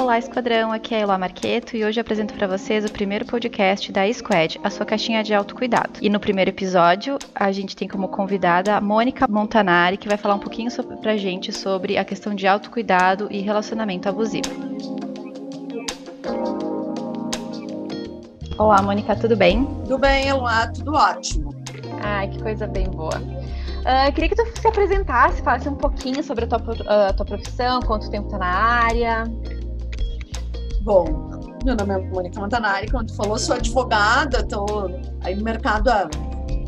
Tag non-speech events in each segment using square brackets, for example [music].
Olá, Esquadrão, aqui é a Elá Marqueto e hoje apresento para vocês o primeiro podcast da Squad, a sua caixinha de autocuidado. E no primeiro episódio, a gente tem como convidada a Mônica Montanari, que vai falar um pouquinho sobre, pra gente sobre a questão de autocuidado e relacionamento abusivo. Olá, Mônica, tudo bem? Tudo bem, Elá, tudo ótimo. Ai, que coisa bem boa. Uh, queria que tu se apresentasse, falasse um pouquinho sobre a tua, uh, tua profissão, quanto tempo tá na área. Bom, meu nome é Mônica Montanari, como tu falou, sou advogada, estou aí no mercado há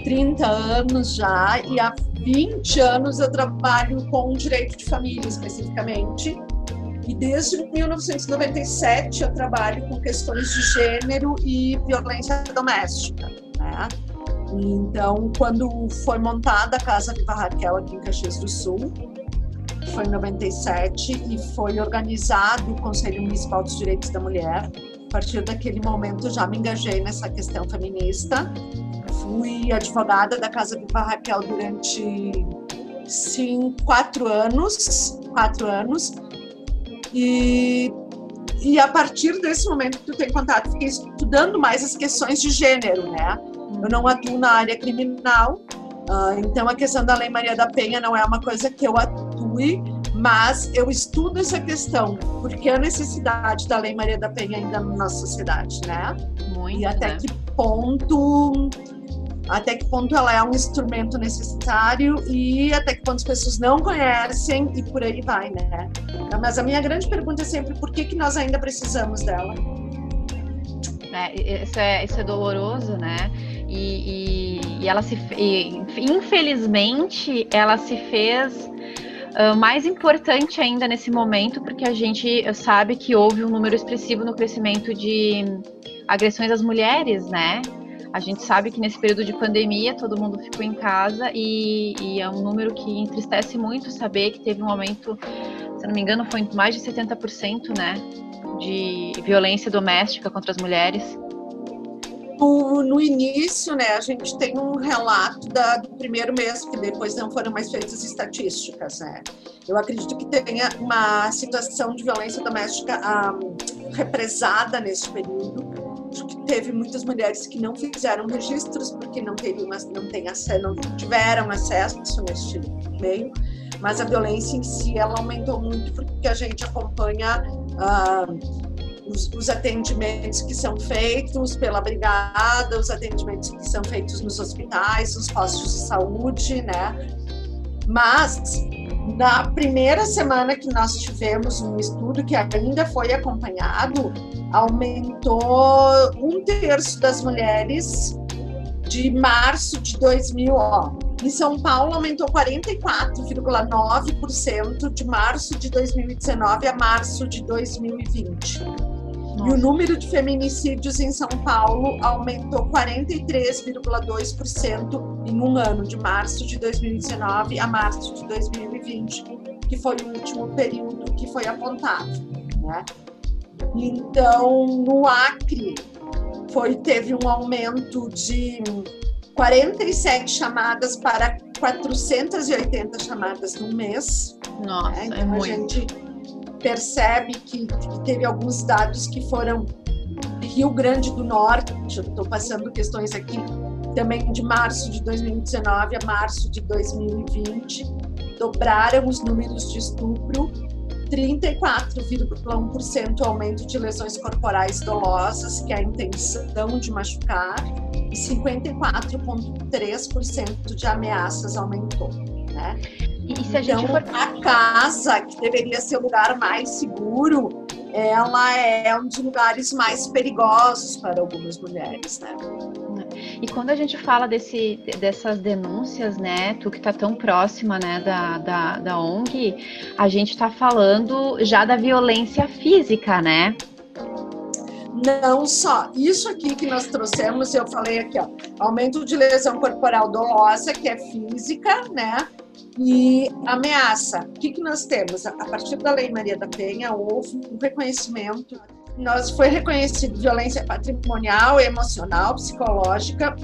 30 anos já e há 20 anos eu trabalho com direito de família especificamente. E desde 1997 eu trabalho com questões de gênero e violência doméstica. Né? Então, quando foi montada a Casa Viva Raquel aqui em Caxias do Sul, foi em 97, e foi organizado o Conselho Municipal dos Direitos da Mulher. A partir daquele momento, já me engajei nessa questão feminista. Fui advogada da Casa Viva Raquel durante sim, quatro anos, quatro anos, e, e a partir desse momento que tu tem contato, fiquei estudando mais as questões de gênero, né? Eu não atuo na área criminal, uh, então a questão da Lei Maria da Penha não é uma coisa que eu mas eu estudo essa questão, porque a necessidade da Lei Maria da Penha ainda na nossa sociedade, né? Muito, e até né? que ponto até que ponto ela é um instrumento necessário e até que ponto as pessoas não conhecem e por aí vai, né? Mas a minha grande pergunta é sempre por que, que nós ainda precisamos dela? É, isso, é, isso é doloroso, né? E, e, e ela se e, infelizmente ela se fez uh, mais importante ainda nesse momento porque a gente sabe que houve um número expressivo no crescimento de agressões às mulheres, né? A gente sabe que nesse período de pandemia todo mundo ficou em casa e, e, é um número que entristece muito saber que teve um aumento, se não me engano, foi mais de 70%, né, de violência doméstica contra as mulheres no, no, início, né, a gente tem um relato da, do primeiro mês, que depois não foram mais feitas estatísticas, né. Eu acredito que tenha uma situação de violência doméstica um, represada nesse período. Que teve muitas mulheres que não fizeram registros porque não, teve não, tem acesso, não tiveram acesso neste meio, mas a violência em si ela aumentou muito porque a gente acompanha uh, os, os, atendimentos que são feitos pela brigada, os atendimentos que são feitos nos hospitais, nos postos de saúde, né? Mas na primeira semana que nós tivemos um estudo que ainda foi acompanhado, aumentou um terço das mulheres de março de 2000, ó. Em São Paulo aumentou 44,9% de março de 2019 a março de 2020. Nossa. E o número de feminicídios em São Paulo aumentou 43,2% em um ano, de março de 2019 a março de 2020, que foi o último período que foi apontado. Né? Então, no Acre, foi, teve um aumento de 47 chamadas para 480 chamadas no mês. Nossa, né? então, é muito. a gente percebe que, que teve alguns dados que foram Rio Grande do Norte, estou passando questões aqui também de março de 2019 a março de 2020, dobraram os números de estupro, 34,1% aumento de lesões corporais dolosas, que é a intenção de machucar, e 54,3% de ameaças aumentou. Né? E a então, for... a casa, que deveria ser o lugar mais seguro, ela é um dos lugares mais perigosos para algumas mulheres, né? E quando a gente fala desse, dessas denúncias, né, tu que está tão próxima, né, da, da, da ONG, a gente está falando já da violência física, né? Não só. Isso aqui que nós trouxemos, eu falei aqui, ó, aumento de lesão corporal dolosa, que é física, né? e ameaça. O que, que nós temos? A partir da Lei Maria da Penha, houve um reconhecimento. Nós foi reconhecido violência patrimonial, emocional, psicológica,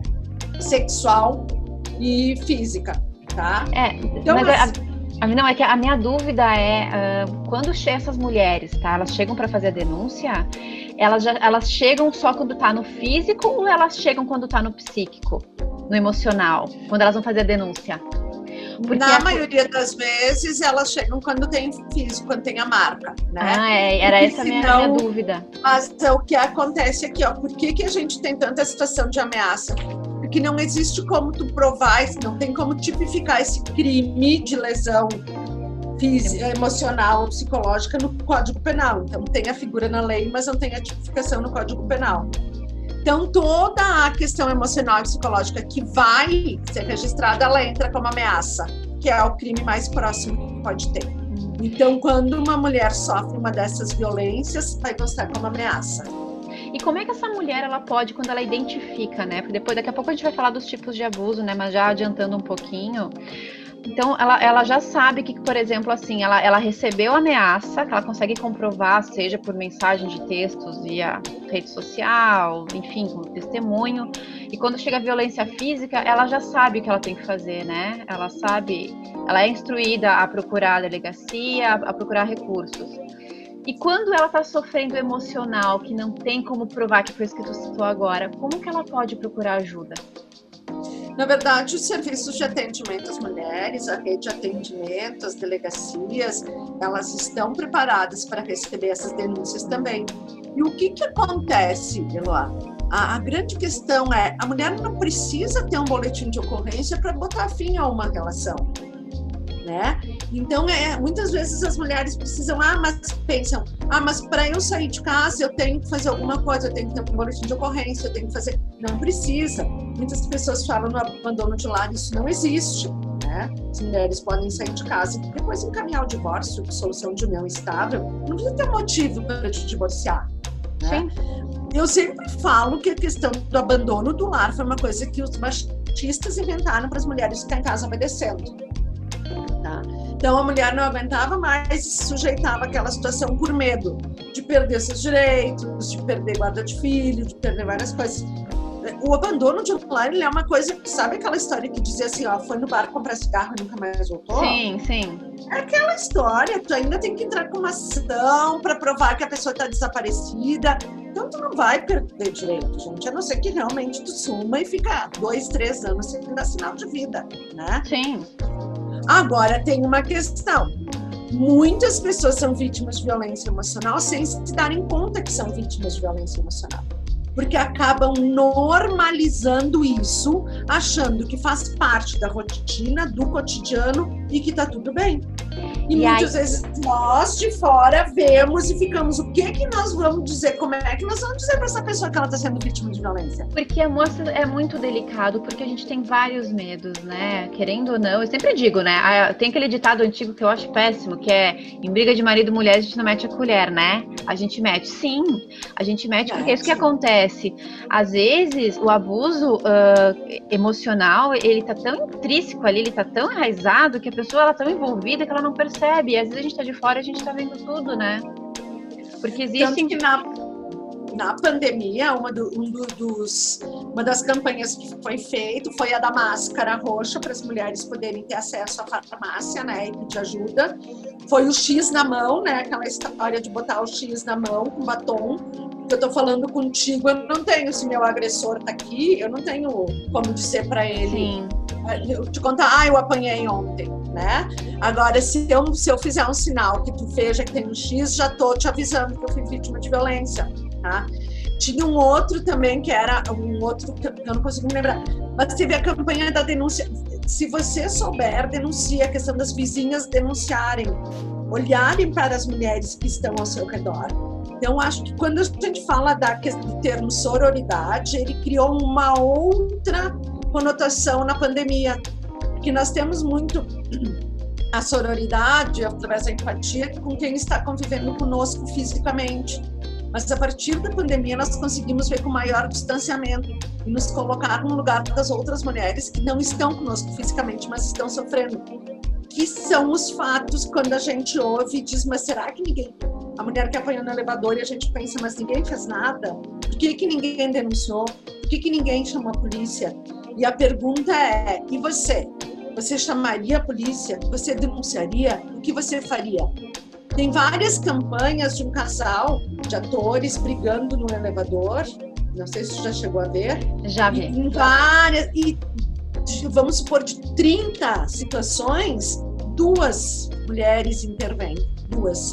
[clears throat] sexual e física, tá? É, então, mas a, Não, é que a minha dúvida é uh, quando essas mulheres, tá? Elas chegam para fazer a denúncia, elas, já, elas chegam só quando tá no físico ou elas chegam quando tá no psíquico, no emocional, quando elas vão fazer a denúncia? Porque Na a... maioria das vezes elas chegam quando tem físico, quando tem a marca, né? Ah, é, era essa a minha, minha, dúvida. Mas é o que acontece aqui, ó, por que, que a gente tem tanta situação de ameaça? Porque não existe como tu provar, não tem como tipificar esse crime de lesão física, emocional ou psicológica no Código Penal. Então tem a figura na lei, mas não tem a tipificação no Código Penal. Então, toda a questão emocional e psicológica que vai ser registrada, ela entra como ameaça, que é o crime mais próximo que pode ter. Então, quando uma mulher sofre uma dessas violências, vai constar como ameaça. E como é que essa mulher ela pode, quando ela identifica, né? Porque depois, daqui a pouco a gente vai falar dos tipos de abuso, né? Mas já adiantando um pouquinho, então, ela, ela já sabe que, por exemplo, assim, ela, ela recebeu ameaça, que ela consegue comprovar, seja por mensagem de textos via rede social, enfim, com testemunho. E quando chega a violência física, ela já sabe o que ela tem que fazer, né? Ela sabe, ela é instruída a procurar a delegacia, a procurar recursos. E quando ela está sofrendo emocional, que não tem como provar que foi isso que tu citou agora, como que ela pode procurar ajuda? Na verdade, os serviços de atendimento às mulheres, a rede de atendimento, as delegacias, elas estão preparadas para receber essas denúncias também. E o que, que acontece, Eloá? A, a, grande questão é, a mulher não precisa ter um boletim de ocorrência para botar fim a uma relação né? Então, é, muitas vezes as mulheres precisam, ah, mas pensam, ah, mas para eu sair de casa eu tenho que fazer alguma coisa, eu tenho que ter um boletim de ocorrência, eu tenho que fazer. Não precisa. Muitas pessoas falam no abandono de lar, isso não existe. Né? As mulheres podem sair de casa e depois encaminhar o divórcio, solução de união estável. Não precisa ter motivo para te divorciar. Né? Eu sempre falo que a questão do abandono do lar foi uma coisa que os machistas inventaram para as mulheres ficar em casa obedecendo. Então a mulher não aguentava mais e se sujeitava àquela situação por medo de perder seus direitos, de perder guarda de filho, de perder várias coisas. O abandono de ele é uma coisa, sabe aquela história que dizia assim, ó, foi no bar comprar cigarro e nunca mais voltou? Sim, sim. É aquela história, tu ainda tem que entrar com uma ação para provar que a pessoa está desaparecida. Então tu não vai perder direito, gente, a não ser que realmente tu suma e fica dois, três anos sem dar sinal de vida, né? Sim. Agora, tem uma questão. Muitas pessoas são vítimas de violência emocional sem se darem conta que são vítimas de violência emocional porque acabam normalizando isso, achando que faz parte da rotina, do cotidiano e que tá tudo bem. E, e muitas aí... vezes nós de fora vemos e ficamos, o que que nós vamos dizer? Como é que nós vamos dizer para essa pessoa que ela está sendo vítima de violência? Porque a moça é muito delicado, porque a gente tem vários medos, né? Querendo ou não, eu sempre digo, né? Tem aquele ditado antigo que eu acho péssimo, que é em briga de marido e mulher a gente não mete a colher, né? A gente mete. Sim, a gente mete porque é isso que acontece. Às vezes o abuso uh, emocional, ele tá tão intrínseco ali, ele tá tão enraizado que a pessoa ela tá tão envolvida que ela não percebe. E às vezes a gente tá de fora a gente tá vendo tudo, né? Porque existe. que na, na pandemia, uma, do, um do, dos, uma das campanhas que foi feito foi a da máscara roxa para as mulheres poderem ter acesso à farmácia, né? E pedir ajuda. Foi o X na mão, né? Aquela história de botar o X na mão com batom. Eu tô falando contigo, eu não tenho, se meu agressor tá aqui, eu não tenho como dizer para ele. Sim. Eu te contar, ah, eu apanhei ontem né? Agora, se eu, se eu fizer um sinal que tu veja que tem um X, já tô te avisando que eu fui vítima de violência, tá? Tinha um outro também que era um outro que eu não consigo me lembrar, mas teve a campanha da denúncia. Se você souber, denuncia a questão das vizinhas denunciarem, olharem para as mulheres que estão ao seu redor. Então, acho que quando a gente fala da, do termo sororidade, ele criou uma outra conotação na pandemia, que nós temos muito a sororidade através da empatia com quem está convivendo conosco fisicamente. Mas a partir da pandemia nós conseguimos ver com maior distanciamento e nos colocar no lugar das outras mulheres que não estão conosco fisicamente, mas estão sofrendo. Que são os fatos quando a gente ouve e diz, mas será que ninguém a mulher que apanhou no elevador e a gente pensa, mas ninguém fez nada? Por que, que ninguém denunciou? Por que, que ninguém chamou a polícia? E a pergunta é: e você? Você chamaria a polícia? Você denunciaria? O que você faria? Tem várias campanhas de um casal de atores brigando no elevador. Não sei se você já chegou a ver. Já vi. E, em várias. E vamos supor, de 30 situações, duas mulheres intervêm. Duas.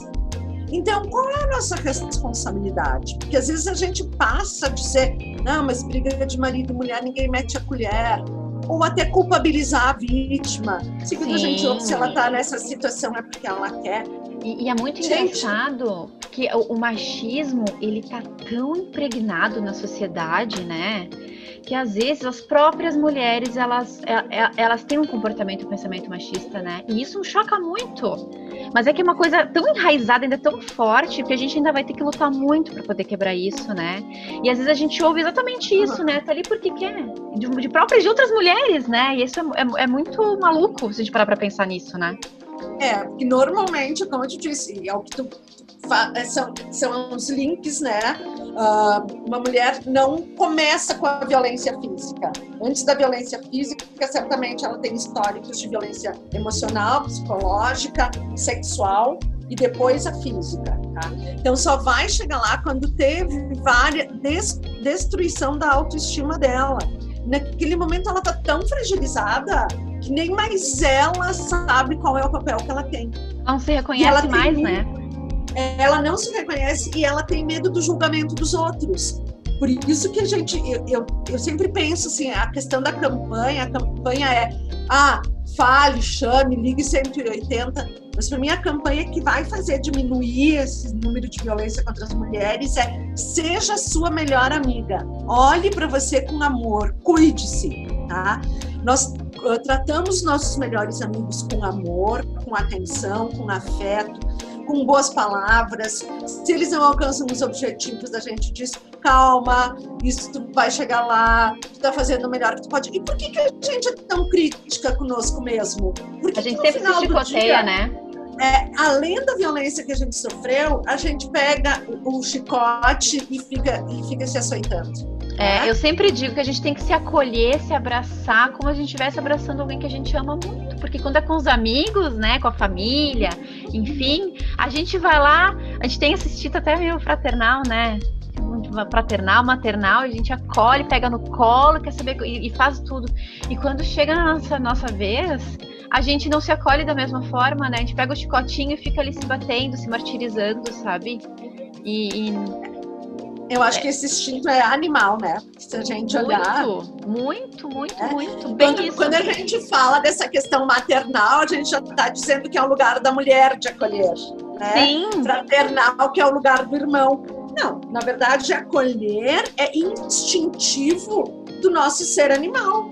Então, qual é a nossa responsabilidade? Porque às vezes a gente passa de ser, não, mas briga de marido e mulher, ninguém mete a colher. Ou até culpabilizar a vítima. Gente ouve se ela está nessa situação é porque ela quer. E, e é muito gente, engraçado que o, o machismo, ele tá tão impregnado na sociedade, né? Que às vezes as próprias mulheres elas, é, é, elas têm um comportamento, um pensamento machista, né? E isso choca muito. Mas é que é uma coisa tão enraizada, ainda tão forte, que a gente ainda vai ter que lutar muito para poder quebrar isso, né? E às vezes a gente ouve exatamente isso, né? Tá ali porque quer. De, de próprias de outras mulheres, né? E isso é, é, é muito maluco se a gente parar pra pensar nisso, né? É, porque normalmente, como eu te disse, é o que tu são, são os links, né? Uh, uma mulher não começa com a violência física. Antes da violência física, certamente ela tem históricos de violência emocional, psicológica, sexual e depois a física. Tá? Então só vai chegar lá quando teve várias des, destruição da autoestima dela. Naquele momento ela está tão fragilizada que nem mais ela sabe qual é o papel que ela tem. Não se reconhece mais, tem, né? Ela não se reconhece e ela tem medo do julgamento dos outros. Por isso que a gente, eu, eu, eu sempre penso assim, a questão da campanha, a campanha é, ah, fale, chame, ligue 180, mas para mim a campanha que vai fazer diminuir esse número de violência contra as mulheres é seja sua melhor amiga, olhe para você com amor, cuide-se, tá? Nós uh, tratamos nossos melhores amigos com amor, com atenção, com afeto, com boas palavras. Se eles não alcançam os objetivos, a gente diz: calma, isso tu vai chegar lá, tu tá fazendo o melhor que tu pode. E por que, que a gente é tão crítica conosco mesmo? Porque a gente sempre se chicoteia, dia, né? É, além da violência que a gente sofreu, a gente pega o, o chicote e fica, e fica se açoitando. É, né? eu sempre digo que a gente tem que se acolher, se abraçar, como a gente estivesse abraçando alguém que a gente ama muito. Porque quando é com os amigos, né, com a família, enfim, a gente vai lá, a gente tem assistido até meio fraternal, né? Fraternal, maternal, a gente acolhe, pega no colo, quer saber e, e faz tudo. E quando chega na nossa, nossa vez, a gente não se acolhe da mesma forma, né? A gente pega o chicotinho e fica ali se batendo, se martirizando, sabe? E, e eu acho é. que esse instinto é animal, né? Se a gente muito, olhar. Muito, muito, é. muito. Bem quando, isso. quando a gente fala dessa questão maternal, a gente já está dizendo que é o lugar da mulher de acolher. Né? Sim. Fraternal, que é o lugar do irmão. Não, na verdade, acolher é instintivo do nosso ser animal.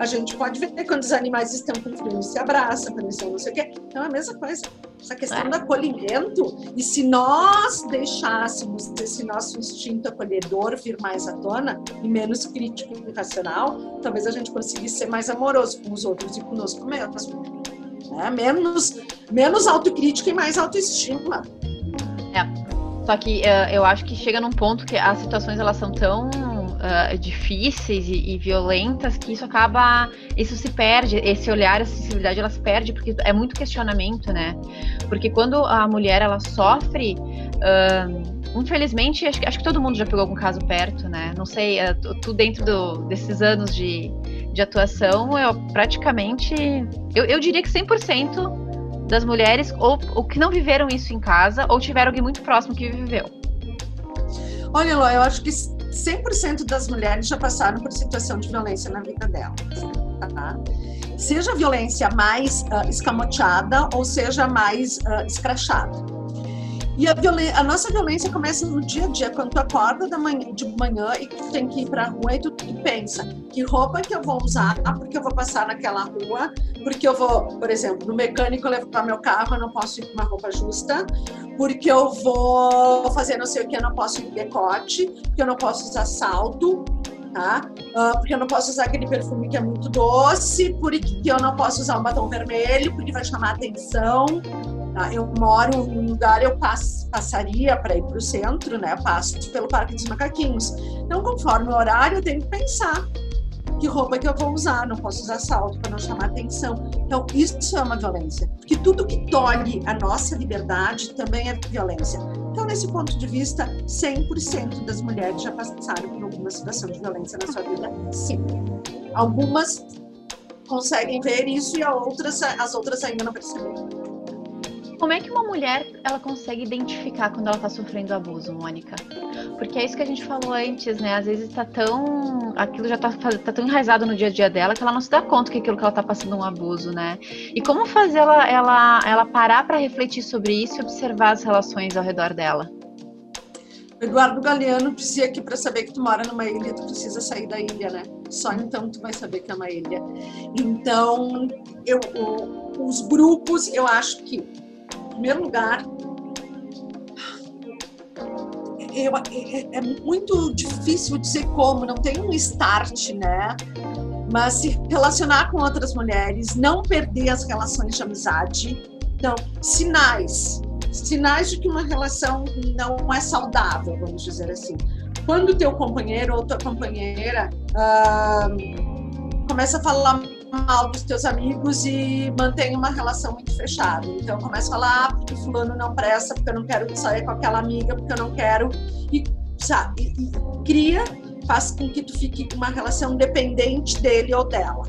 A gente pode ver quando os animais estão com frio, se abraçam, quando estão não sei o quê. Então é a mesma coisa. Essa questão é. do acolhimento. E se nós deixássemos esse nosso instinto acolhedor vir mais à tona e menos crítico e racional, talvez a gente conseguisse ser mais amoroso com os outros e conosco mesmo. É, menos, menos autocrítica e mais autoestima. É. Só que uh, eu acho que chega num ponto que as situações elas são tão uh, difíceis e, e, violentas que isso acaba, isso se perde, esse olhar, essa sensibilidade, ela se perde porque é muito questionamento, né? Porque quando a mulher ela sofre, uh, infelizmente, acho, acho, que todo mundo já pegou algum caso perto, né? Não sei, uh, tu dentro do, desses anos de, de atuação, eu praticamente, eu, eu diria que 100% das mulheres ou, ou que não viveram isso em casa ou tiveram alguém muito próximo que viveu. Olha, Ló, eu acho que 100% das mulheres já passaram por situação de violência na vida delas. Tá? Seja violência mais uh, escamoteada ou seja mais uh, escrachada. E a, a, nossa violência começa no dia a dia, quando tu acorda da manhã, de manhã e tu tem que ir pra rua e tu, tu, pensa que roupa que eu vou usar, porque eu vou passar naquela rua, porque eu vou, por exemplo, no mecânico levar meu carro, eu não posso ir com uma roupa justa, porque eu vou fazer não sei o que, eu não posso ir de decote, porque eu não posso usar salto, tá? Uh, porque eu não posso usar aquele perfume que é muito doce, porque eu não posso usar um batom vermelho, porque vai chamar atenção. Tá? Eu moro em um lugar, eu passo, passaria para ir para o centro, né? Passo pelo Parque dos Macaquinhos. Então, conforme o horário, eu tenho que pensar. que roupa que eu vou usar, não posso usar salto para não chamar atenção. Então, isso é uma violência. Porque tudo que tolhe a nossa liberdade também é violência. Então, nesse ponto de vista, 100% das mulheres já passaram por alguma situação de violência na sua vida, sim. Algumas conseguem ver isso e outras, as outras ainda não perceberam. Como é que uma mulher ela consegue identificar quando ela está sofrendo abuso, Mônica? Porque é isso que a gente falou antes, né? Às vezes está tão. aquilo já está tá tão enraizado no dia a dia dela que ela não se dá conta que aquilo que ela está passando é um abuso, né? E como fazer ela, ela, ela parar para refletir sobre isso e observar as relações ao redor dela? Eduardo Galeano dizia que para saber que tu mora numa ilha, tu precisa sair da ilha, né? Só então tu vai saber que é uma ilha. Então, eu, os grupos, eu acho que primeiro lugar, eu, é, é, muito difícil dizer como, não tem um start, né? Mas se relacionar com outras mulheres, não perder as relações de amizade. Então, sinais. Sinais de que uma relação não é saudável, vamos dizer assim. Quando o teu companheiro ou tua companheira uh, começa a falar mal dos teus amigos e mantém uma relação muito fechada. Então começa a falar, ah, porque fulano não presta, porque eu não quero sair com aquela amiga, porque eu não quero. E, sabe, e, e cria, faz com que tu fique com uma relação dependente dele ou dela.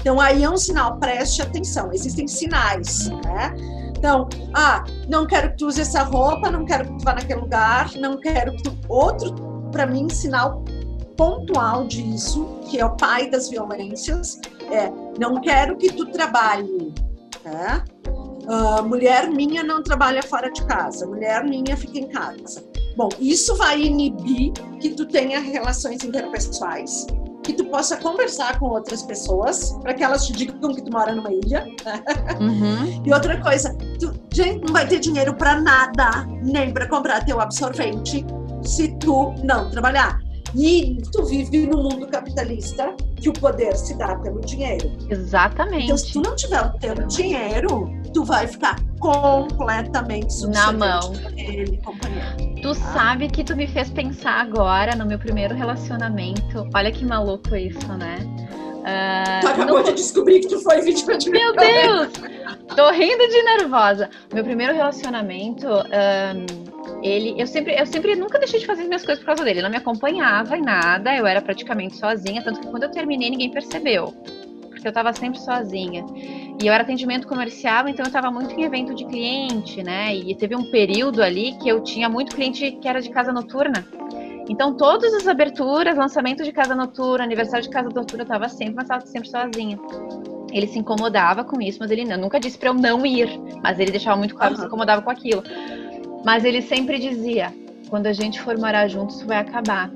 Então aí é um sinal, preste atenção, existem sinais, né? Então, ah, não quero que tu use essa roupa, não quero que tu vá naquele lugar, não quero que tu... Outro, para mim, sinal pontual disso, que é o pai das violências, é não quero que tu trabalhe, tá? Uh, mulher minha não trabalha fora de casa, mulher minha fica em casa. Bom, isso vai inibir que tu tenha relações interpessoais, que tu possa conversar com outras pessoas, para que elas te digam que tu mora numa ilha. Uhum. [laughs] E outra coisa, tu, gente, não vai ter dinheiro para nada, nem para comprar teu absorvente, se tu não trabalhar. E tu vive no mundo capitalista que o poder se dá pelo dinheiro. Exatamente. Então, se tu não tiver o teu dinheiro, tu vai ficar completamente na mão. Ele, companheiro. Tu ah. sabe que tu me fez pensar agora no meu primeiro relacionamento. Olha que maluco isso, né? Uh, tu acabou no... de descobrir que tu foi vítima de Meu Deus! Tô rindo de nervosa. Meu primeiro relacionamento. Um ele, eu sempre, eu sempre nunca deixei de fazer as minhas coisas por causa dele. Ele não me acompanhava em nada, eu era praticamente sozinha, tanto que quando eu terminei ninguém percebeu, porque eu estava sempre sozinha. E eu era atendimento comercial, então eu estava muito em evento de cliente, né? E teve um período ali que eu tinha muito cliente que era de casa noturna. Então, todas as aberturas, lançamento de casa noturna, aniversário de casa noturna, eu estava sempre, mas estava sempre sozinha. Ele se incomodava com isso, mas ele não, nunca disse para eu não ir, mas ele deixava muito claro que se incomodava com aquilo. Mas ele sempre dizia: quando a gente for morar juntos, isso vai acabar.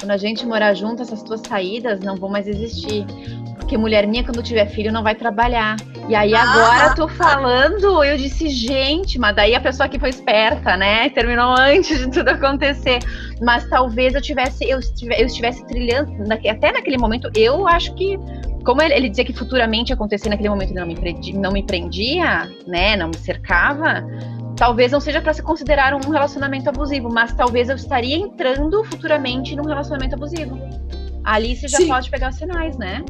Quando a gente morar junto, essas tuas saídas não vão mais existir. Porque mulher minha, quando tiver filho, não vai trabalhar. E aí, agora, ah, tô falando, eu disse, gente, mas daí a pessoa que foi esperta, né? Terminou antes de tudo acontecer. Mas talvez eu tivesse, eu estivesse, eu estivesse trilhando, até naquele momento, eu acho que como ele, ele, dizia que futuramente acontecer naquele momento não me, não me prendia, né, não me cercava, talvez não seja para se considerar um relacionamento abusivo, mas talvez eu estaria entrando futuramente num relacionamento abusivo. Ali você já Sim. pode pegar os sinais, né?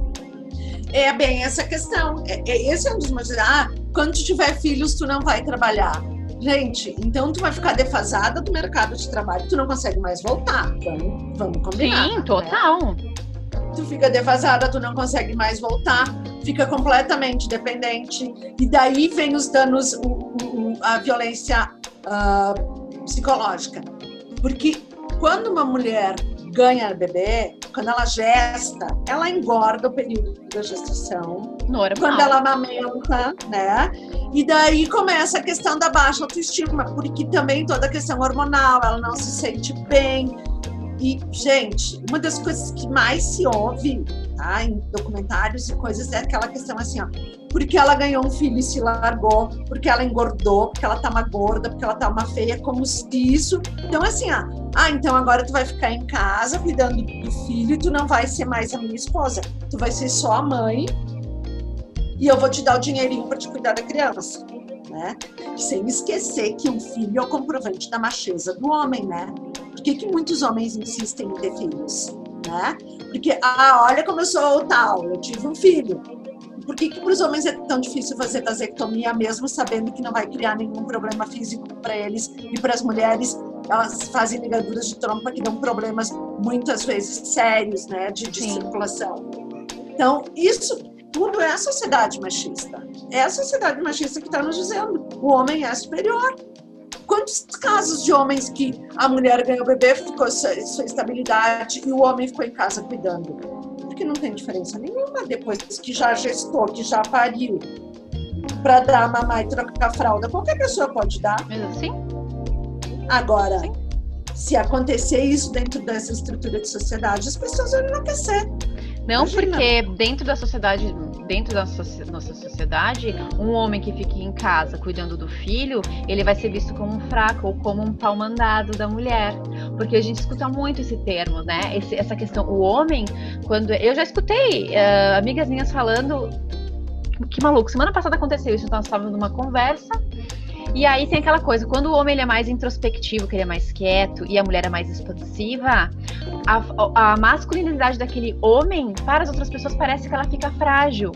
É bem essa questão. É, é, esse é um dos motivos. Ah, quando tu tiver filhos, tu não vai trabalhar. Gente, então tu vai ficar defasada do mercado de trabalho, tu não consegue mais voltar. Vamos, vamos combinar. Sim, né? total. Né? Tu fica defasada, tu não consegue mais voltar, fica completamente dependente. E daí vem os danos, o, o, a violência uh, psicológica. Porque quando uma mulher ganha bebê, quando ela gesta, ela engorda o período da gestação. Normal. Quando ela amamenta, né? E daí começa a questão da baixa autoestima, porque também toda a questão hormonal, ela não se sente bem. E, gente, uma das coisas que mais se ouve tá, em documentários e coisas é aquela questão assim, ó, porque ela ganhou um filho e se largou, porque ela engordou, porque ela tá uma gorda, porque ela tá uma feia, como se isso. Então, assim, ó, ah, então agora tu vai ficar em casa cuidando do filho e tu não vai ser mais a minha esposa, tu vai ser só a mãe e eu vou te dar o dinheirinho para te cuidar da criança. Né? Sem esquecer que um filho é o comprovante da macheza do homem, né? Por que, que muitos homens insistem em ter filhos? Né? Porque, ah, olha como eu sou tal, eu tive um filho. Por que, que para os homens é tão difícil fazer vasectomia, mesmo sabendo que não vai criar nenhum problema físico para eles e para as mulheres? Elas fazem ligaduras de trompa que dão problemas muitas vezes sérios, né, de, de circulação. Então, isso tudo é a sociedade machista. É a sociedade machista que está nos dizendo o homem é superior. Quantos casos de homens que a mulher ganhou o bebê, ficou sua, sua estabilidade e o homem ficou em casa cuidando? Porque não tem diferença nenhuma depois que já gestou, que já pariu, para dar mamar e trocar fralda. Qualquer pessoa pode dar. Sim. Agora, Sim. se acontecer isso dentro dessa estrutura de sociedade, as pessoas vão enlouquecer. Não Imagina. porque dentro da sociedade, dentro da nossa sociedade, um homem que fique em casa cuidando do filho, ele vai ser visto como um fraco ou como um pau mandado da mulher. Porque a gente escuta muito esse termo, né? Esse, essa questão, o homem, quando eu já escutei uh, amigas minhas falando que maluco, semana passada aconteceu isso, nós estávamos numa conversa e aí tem aquela coisa, quando o homem ele é mais introspectivo, que ele é mais quieto, e a mulher é mais expansiva, a, a masculinidade daquele homem, para as outras pessoas, parece que ela fica frágil.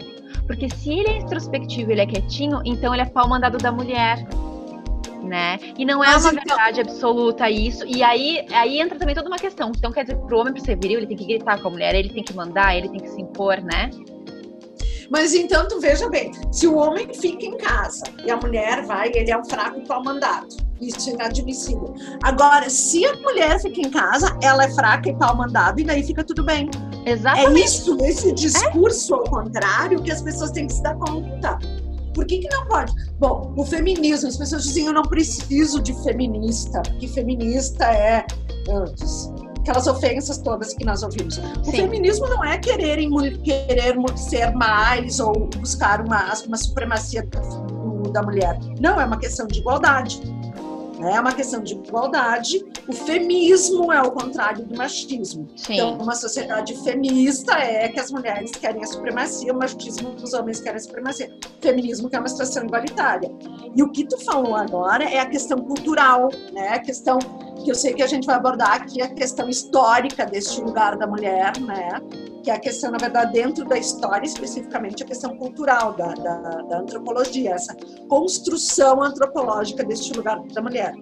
Porque se ele é introspectivo, ele é quietinho, então ele é pau mandado da mulher. Né? E não é Mas uma então... verdade absoluta isso. E aí, aí entra também toda uma questão. Então, quer dizer, pro homem pra ser viril, ele tem que gritar com a mulher, ele tem que mandar, ele tem que se impor, né? Mas então tu veja bem, se o homem fica em casa e a mulher vai, ele é um fraco pau mandado. Isso é inadmissível. Agora, se a mulher fica em casa, ela é fraca e pau mandado, e daí fica tudo bem. Exatamente. É isso, esse discurso é? ao contrário, que as pessoas têm que se dar conta. Por que, que não pode? Bom, o feminismo, as pessoas dizem eu não preciso de feminista, porque feminista é aquelas ofensas todas que nós ouvimos. O Sim. feminismo não é querer, querer ser mais ou buscar uma, uma supremacia da mulher. Não, é uma questão de igualdade. É uma questão de igualdade. O feminismo é o contrário do machismo. Sim. Então, uma sociedade feminista é que as mulheres querem a supremacia, o machismo os homens querem a supremacia. O feminismo que é uma situação igualitária. E o que tu falou agora é a questão cultural, né? A questão que eu sei que a gente vai abordar aqui a questão histórica deste lugar da mulher, né? Que é a questão, na verdade, dentro da história, especificamente a questão cultural da, da, da antropologia, essa construção antropológica deste lugar da mulher.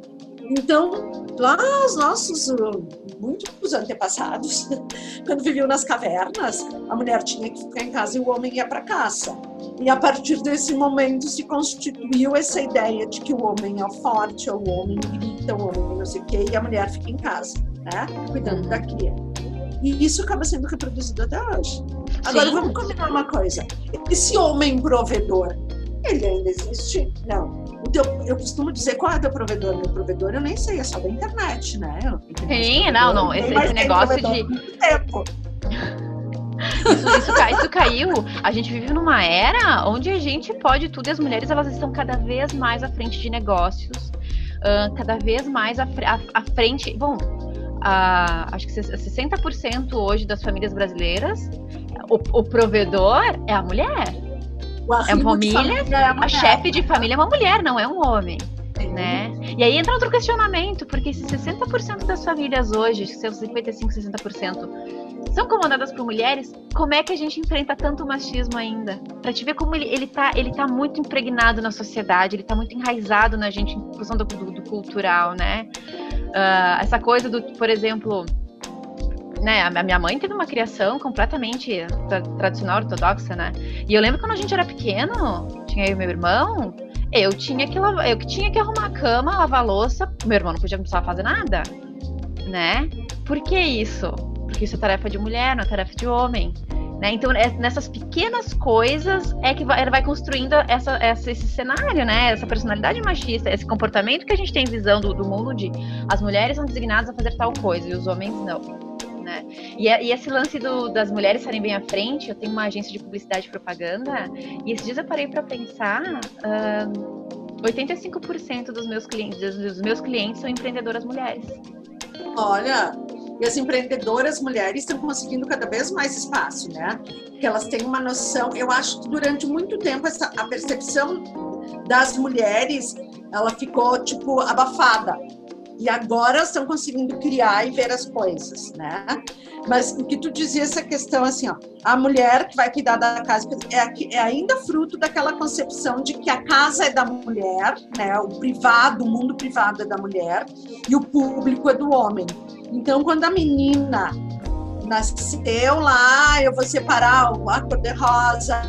Então, lá os nossos uh, muitos antepassados, [laughs] quando viviam nas cavernas, a mulher tinha que ficar em casa e o homem ia para caça. E a partir desse momento se constituiu essa ideia de que o homem é o forte, o homem grita, o homem não sei o quê, e a mulher fica em casa, né? Cuidando da cria. E isso acaba sendo reproduzido até hoje. Agora, Sim. vamos combinar uma coisa. Esse homem provedor, ele ainda existe? Não. Teu, eu costumo dizer qual é o teu provedor. Meu provedor eu nem sei, é só da internet, né? Sim, não, não. Esse, esse negócio de. Tempo. Isso, isso, isso, caiu. A gente vive numa era onde a gente pode tudo e as mulheres elas estão cada vez mais à frente de negócios, uh, cada vez mais à, à, à frente. Bom, uh, acho que 60% hoje das famílias brasileiras, o, o provedor é a mulher é uma família, é a chefe de família é uma mulher, não é um homem. Né? E aí entra outro questionamento, porque se 60% das famílias hoje, seus 55, 60%, são comandadas por mulheres, como é que a gente enfrenta tanto machismo ainda? Pra te ver como ele, ele, tá, ele tá muito impregnado na sociedade, ele tá muito enraizado na gente em função do, do, do cultural, né? Uh, essa coisa do, por exemplo, né, a minha mãe teve uma criação completamente tra tradicional, ortodoxa, né? E eu lembro quando a gente era pequeno, tinha eu e meu irmão, eu tinha que lavar, eu que tinha que arrumar a cama, lavar a louça, meu irmão não podia começar a fazer nada, né? Por que isso? Porque isso é tarefa de mulher, não é tarefa de homem. Né? Então, é, nessas pequenas coisas é que vai, ela vai construindo essa, essa, esse cenário, né? Essa personalidade machista, esse comportamento que a gente tem visão do, do mundo de as mulheres são designadas a fazer tal coisa e os homens não? E, é, e esse lance do, das mulheres estarem bem à frente, eu tenho uma agência de publicidade e propaganda, e esses dias eu parei para pensar. Uh, 85% dos meus clientes, dos meus clientes são empreendedoras mulheres. Olha, e as empreendedoras mulheres estão conseguindo cada vez mais espaço, né? Porque elas têm uma noção. Eu acho que durante muito tempo essa, a percepção das mulheres ela ficou tipo abafada e agora estão conseguindo criar e ver as coisas, né? Mas o que tu dizia essa questão assim, ó, a mulher que vai cuidar da casa é, é ainda fruto daquela concepção de que a casa é da mulher, né? O privado, o mundo privado é da mulher e o público é do homem. Então, quando a menina nasceu lá, eu vou separar a cor de rosa,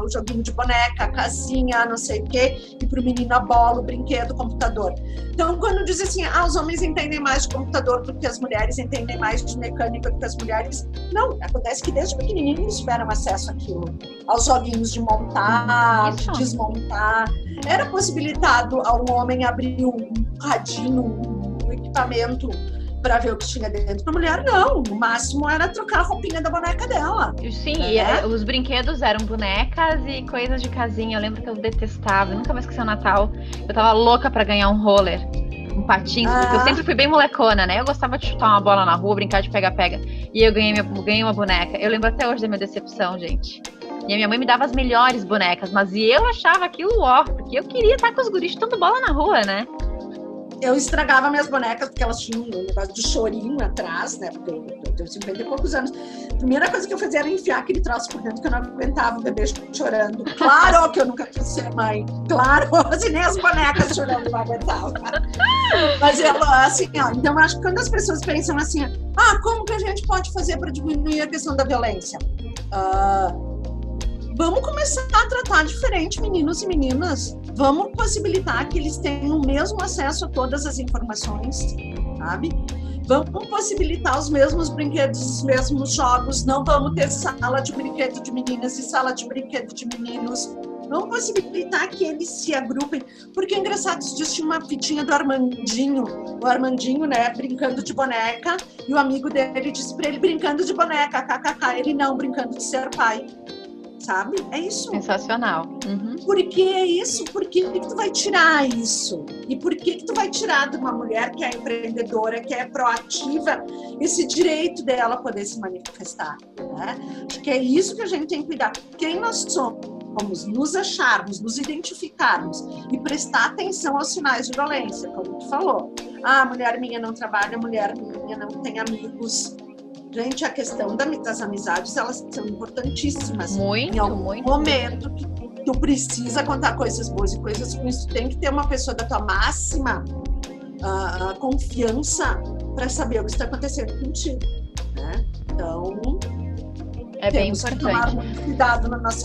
o joguinho de boneca, a casinha, não sei o quê, e para o menino a bola, o brinquedo, o computador. Então, quando diz assim, ah, os homens entendem mais de computador do que as mulheres, entendem mais de mecânica do que as mulheres, não, acontece que desde pequenininhos tiveram acesso àquilo, aos joguinhos de montar, de desmontar. Era possibilitado ao homem abrir um radinho, um equipamento para ver o que tinha dentro. Para mulher, não. O máximo era trocar a roupinha da boneca dela. Sim, né? e é, os brinquedos eram bonecas e coisas de casinha. Eu lembro que eu detestava, eu nunca mais esqueci o Natal. Eu tava louca para ganhar um roller. Um patins, ah. porque eu ah. sempre fui bem molecona, né? Eu gostava de chutar uma bola na rua, brincar de pega-pega. E eu ganhei, minha, ganhei uma boneca. Eu lembro até hoje da minha decepção, gente. E a minha mãe me dava as melhores bonecas, mas eu achava aquilo ó, porque eu queria estar com os guris chutando bola na rua, né? Eu estragava minhas bonecas porque elas tinham um negócio de chorinho atrás, né? Porque eu, eu tenho 50 e poucos anos. A primeira coisa que eu fazia era enfiar aquele troço por dentro que eu não aguentava o bebê chorando. Claro que eu nunca quis ser mãe. Claro, [laughs] assim, nem as bonecas chorando não aguentava. Mas eu, assim, ó, então eu acho que quando as pessoas pensam assim, ah, como que a gente pode fazer para diminuir a questão da violência? Uh, vamos começar a tratar diferente meninos e meninas. Vamos possibilitar que eles tenham o mesmo acesso a todas as informações, sabe? Vamos possibilitar os mesmos brinquedos, os mesmos jogos. Não vamos ter sala de brinquedo de meninas e sala de brinquedo de meninos. Vamos possibilitar que eles se agrupem. Porque engraçado, existe uma fitinha do Armandinho, o Armandinho, né, brincando de boneca, e o amigo dele disse para ele brincando de boneca, kkk, ele não, brincando de ser pai sabe? É isso. Sensacional. Uhum. Por que é isso? Por que, que tu vai tirar isso? E por que, que tu vai tirar de uma mulher que é empreendedora, que é proativa, esse direito dela poder se manifestar? Né? Acho que é isso que a gente tem que cuidar. Quem nós somos? nos acharmos, nos identificarmos e prestar atenção aos sinais de violência, como tu falou. Ah, mulher minha não trabalha, mulher minha não tem amigos, Gente, a questão das amizades, elas são importantíssimas. Muito, em algum muito. momento que tu precisa contar coisas boas e coisas ruins, tu tem que ter uma pessoa da tua máxima uh, confiança para saber o que está acontecendo contigo. Né? Então, é bem importante. Que tomar muito cuidado na nossa